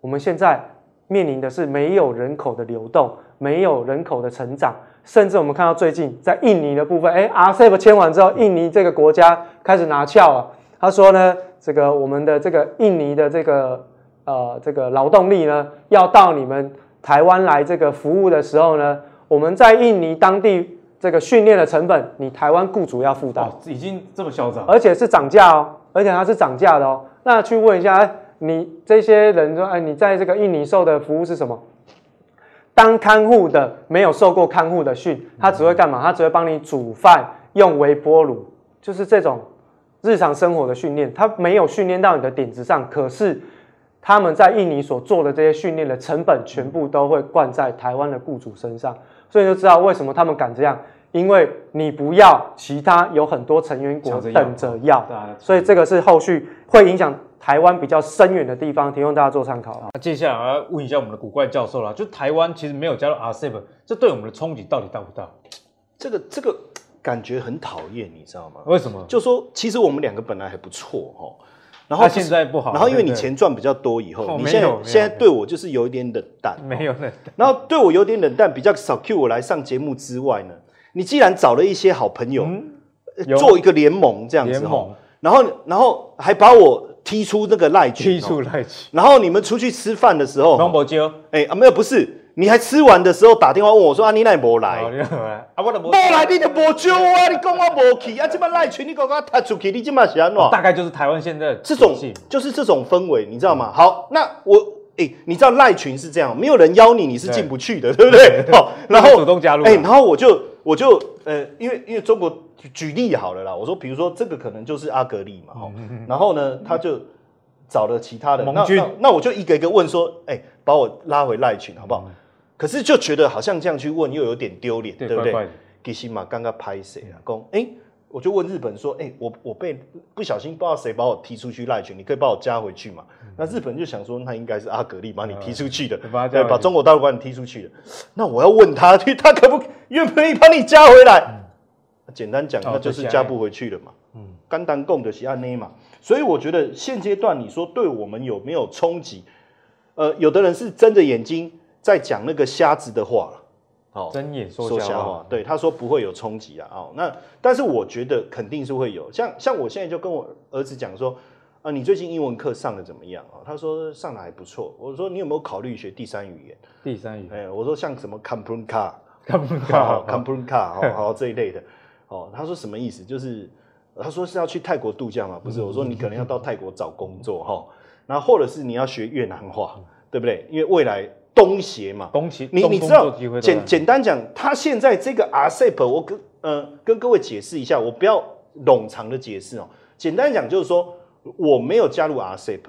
我们现在面临的是没有人口的流动，没有人口的成长。甚至我们看到最近在印尼的部分，哎，RCEP 签完之后，印尼这个国家开始拿翘了。他说呢，这个我们的这个印尼的这个呃这个劳动力呢，要到你们台湾来这个服务的时候呢，我们在印尼当地这个训练的成本，你台湾雇主要负担。哦，已经这么嚣张，而且是涨价哦，而且它是涨价的哦。那去问一下，哎，你这些人说，哎，你在这个印尼受的服务是什么？当看护的没有受过看护的训，他只会干嘛？他只会帮你煮饭，用微波炉，就是这种日常生活的训练。他没有训练到你的点子上，可是他们在印尼所做的这些训练的成本，全部都会灌在台湾的雇主身上。所以就知道为什么他们敢这样，因为你不要，其他有很多成员国等着要，所以这个是后续会影响。台湾比较深远的地方，提供大家做参考。那接下来我要问一下我们的古怪教授啦，就台湾其实没有加入 RCEP，这对我们的冲击到底大不大？这个这个感觉很讨厌，你知道吗？为什么？就说其实我们两个本来还不错哈，然后现在不好，然后因为你钱赚比较多以后，你现在现在对我就是有一点冷淡，没有冷淡，然后对我有点冷淡，比较少 cue 我来上节目之外呢，你既然找了一些好朋友，做一个联盟这样子哈，然后然后还把我。踢出那个赖群，踢出赖群，然后你们出去吃饭的时候，哎啊没有不是，你还吃完的时候打电话问我说啊你哪没来？啊我都没来，你就没招啊！你讲我没去啊？这么赖群你刚刚踢出去，你这么想喏？大概就是台湾现在这种，就是这种氛围，你知道吗？好，那我哎，你知道赖群是这样，没有人邀你，你是进不去的，对不对？哦，然后主动加入，哎，然后我就我就呃，因为因为中国。举例好了啦，我说，比如说这个可能就是阿格力嘛，哈、嗯，然后呢，他就找了其他的，那那，那我就一个一个问说，哎、欸，把我拉回赖群好不好？嗯、可是就觉得好像这样去问又有点丢脸，对，对不对？给西马刚刚拍谁啊？公，哎，我就问日本说，哎、欸，我我被不小心不知道谁把我踢出去赖群，你可以把我加回去嘛？嗯、那日本就想说，那应该是阿格力把你踢出去的，嗯、对，把中国大陆把你踢出去的。那我要问他，[laughs] 他可不愿不愿意把你加回来？嗯简单讲，那就是加不回去了嘛。嗯，肝胆共的是按内嘛。所以我觉得现阶段你说对我们有没有冲击？呃，有的人是睁着眼睛在讲那个瞎子的话了。哦，睁眼说瞎话。对，他说不会有冲击啊。哦，那但是我觉得肯定是会有。像像我现在就跟我儿子讲说，啊，你最近英文课上的怎么样啊？他说上的还不错。我说你有没有考虑学第三语言？第三语言。哎，我说像什么 Kaprenka、Kaprenka、Kaprenka，好这一类的。哦，他说什么意思？就是他说是要去泰国度假嘛？不是，我说你可能要到泰国找工作哈，然后或者是你要学越南话，对不对？因为未来东协嘛，东协，你你知道，简简单讲，他现在这个 RCEP，我跟呃跟各位解释一下，我不要冗长的解释哦。简单讲就是说，我没有加入 RCEP，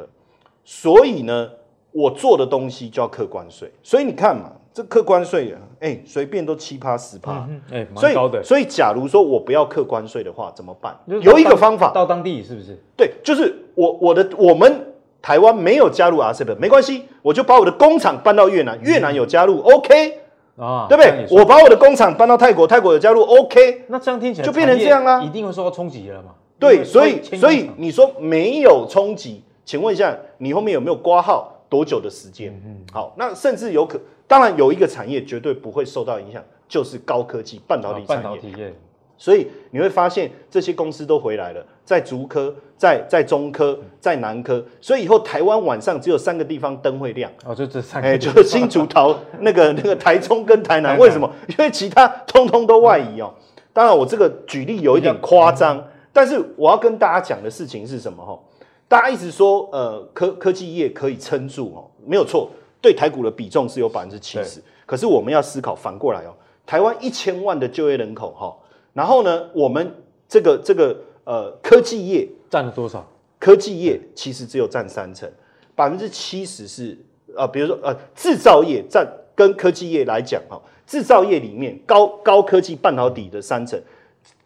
所以呢，我做的东西就要课关税。所以你看嘛，这客关税啊，哎，随便都七趴十趴，哎，所以蛮高的。所以假如说我不要客关税的话，怎么办？有一个方法，到当地是不是？对，就是我我的我们台湾没有加入 RCEP，没关系，我就把我的工厂搬到越南，越南有加入，OK 啊，对不对？我把我的工厂搬到泰国，泰国有加入，OK，那这样听起来就变成这样啦，一定会受到冲击了嘛？对，所以所以你说没有冲击，请问一下，你后面有没有挂号？多久的时间？嗯，好，那甚至有可，当然有一个产业绝对不会受到影响，就是高科技半导体产业。半导体业。所以你会发现这些公司都回来了，在竹科、在在中科、在南科。所以以后台湾晚上只有三个地方灯会亮。哦，就这三个。哎，就是新竹、桃 [laughs] 那个那个台中跟台南。为什么？因为其他通通都外移哦。当然，我这个举例有一点夸张，但是我要跟大家讲的事情是什么？哈。大家一直说，呃，科科技业可以撑住哦，没有错，对台股的比重是有百分之七十。可是我们要思考反过来哦，台湾一千万的就业人口哈，然后呢，我们这个这个呃科技业占了多少？科技业其实只有占三成，百分之七十是呃，比如说呃制造业占跟科技业来讲哈，制造业里面高高科技半导体的三成。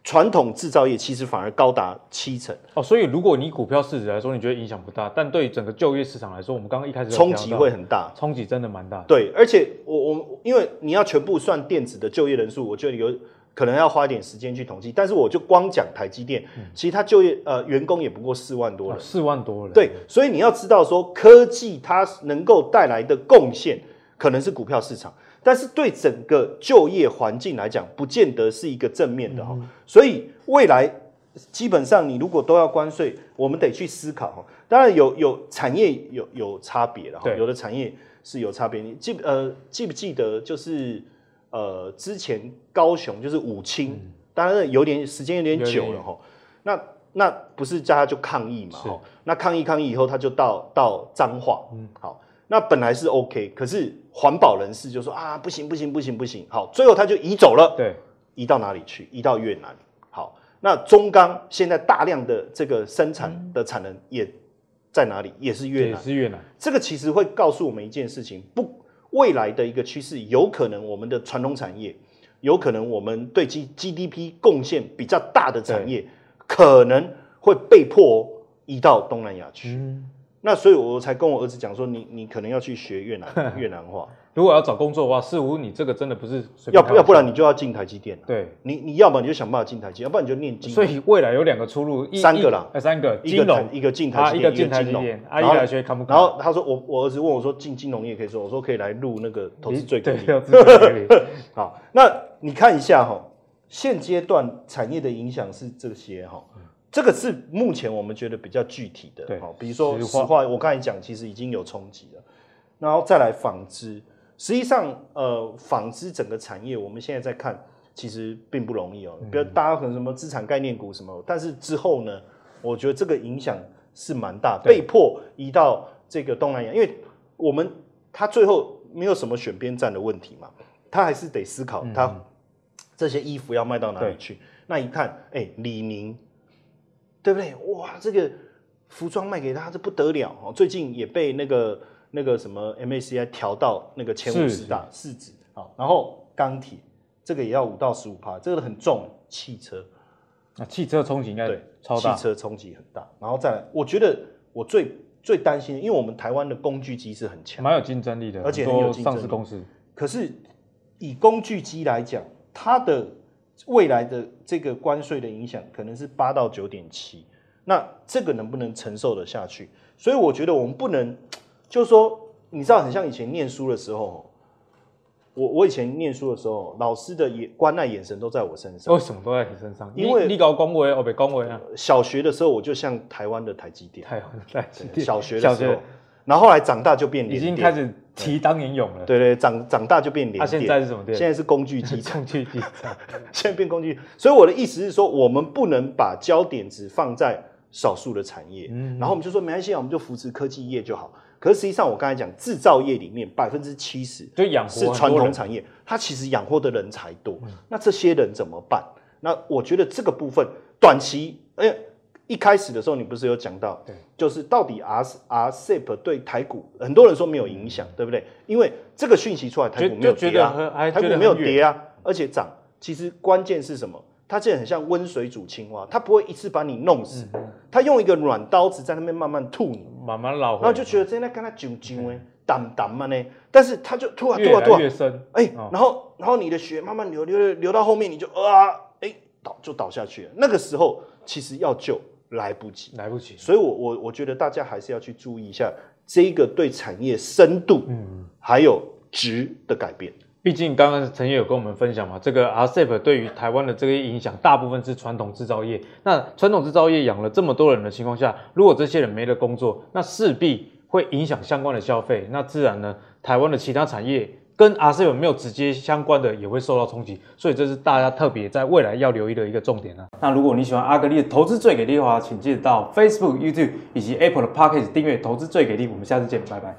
传统制造业其实反而高达七成哦，所以如果你股票市值来说，你觉得影响不大，但对于整个就业市场来说，我们刚刚一开始冲击会很大，冲击真的蛮大的。对，而且我我因为你要全部算电子的就业人数，我觉得有可能要花一点时间去统计。但是我就光讲台积电，嗯、其实它就业呃员工也不过四万多人，四、哦、万多人。对，所以你要知道说科技它能够带来的贡献，可能是股票市场。但是对整个就业环境来讲，不见得是一个正面的哈。嗯、所以未来基本上，你如果都要关税，我们得去思考哈。当然有有产业有有差别的哈，有的产业是有差别。你记呃记不记得就是呃之前高雄就是武清，嗯、当然有点时间有点久了哈。那那不是大家就抗议嘛？哈，那抗议抗议以后，他就到到彰化，嗯，好。那本来是 OK，可是环保人士就说啊，不行不行不行不行，好，最后他就移走了。对，移到哪里去？移到越南。好，那中钢现在大量的这个生产的产能也在哪里？也是越南。也是越南。这个其实会告诉我们一件事情：不，未来的一个趋势，有可能我们的传统产业，有可能我们对 G GDP 贡献比较大的产业，可能会被迫移到东南亚去。嗯那所以，我才跟我儿子讲说，你你可能要去学越南越南话。[laughs] 如果要找工作的话，似乎你这个真的不是要要不然你就要进台积电。对，你你要么你就想办法进台积，要不然你就念经。所以未来有两个出路，三个啦，三个，一个一个进台积电，一个进台积电。然后来学看不看？然后他说我我儿子问我说进金融业可以说，我说可以来录那个投资最给力。[laughs] [laughs] 好，那你看一下哈，现阶段产业的影响是这些哈。这个是目前我们觉得比较具体的，对，比如说石化，我刚才讲其实已经有冲击了，然后再来纺织，实际上呃纺织整个产业我们现在在看，其实并不容易哦。比如大家可能什么资产概念股什么，但是之后呢，我觉得这个影响是蛮大，被迫移到这个东南亚，因为我们他最后没有什么选边站的问题嘛，他还是得思考他这些衣服要卖到哪里去。那一看，哎，李宁。对不对？哇，这个服装卖给他这不得了哦！最近也被那个那个什么 MACI 调到那个前五十大市值啊。然后钢铁这个也要五到十五趴，这个很重。汽车啊，汽车冲击应该对超大，汽车冲击很大。然后再来，我觉得我最最担心，因为我们台湾的工具机是很强，蛮有竞争力的，而且很有。上市公司。可是以工具机来讲，它的未来的这个关税的影响可能是八到九点七，那这个能不能承受得下去？所以我觉得我们不能，就是说，你知道，很像以前念书的时候，我我以前念书的时候，老师的眼关爱眼神都在我身上。为什么都在你身上？因为你搞恭维，我被恭维啊。小学的时候我就像台湾的台积电，台湾的台积电。小学的时候，然后后来长大就变，已经开始。[laughs] 提当年勇了，对对，长长大就变脸。他现在是什么店？现在是工具机，[laughs] 工具机，[laughs] 现在变工具。所以我的意思是说，我们不能把焦点只放在少数的产业，嗯然后我们就说没关系，我们就扶持科技业就好。可是实际上，我刚才讲制造业里面百分之七十就养是传统产业，它其实养活的人才多。那这些人怎么办？那我觉得这个部分短期，哎，一开始的时候，你不是有讲到，对，就是到底 R RCEP 对台股，很多人说没有影响，对不对？因为这个讯息出来，台股没有跌啊，台股没有跌啊，而且涨。其实关键是什么？它这很像温水煮青蛙，它不会一次把你弄死，它用一个软刀子在那边慢慢吐你，慢慢捞，然后就觉得在那跟它啾啾哎，淡淡嘛呢，但是它就吐啊吐啊吐啊，越深，哎，然后然后你的血慢慢流流流到后面，你就啊，哎，倒就倒下去了。那个时候其实要救。来不及，来不及，所以我，我我我觉得大家还是要去注意一下这一个对产业深度，嗯，还有值的改变。毕竟，刚刚陈曄有跟我们分享嘛，这个 RCEP 对于台湾的这个影响，大部分是传统制造业。那传统制造业养了这么多人的情况下，如果这些人没了工作，那势必会影响相关的消费。那自然呢，台湾的其他产业。跟阿斯有没有直接相关的也会受到冲击，所以这是大家特别在未来要留意的一个重点呢。那如果你喜欢阿格丽的投资最给力的话，请记得到 Facebook、YouTube 以及 Apple 的 Podcast 订阅“投资最给力”。我们下次见，拜拜。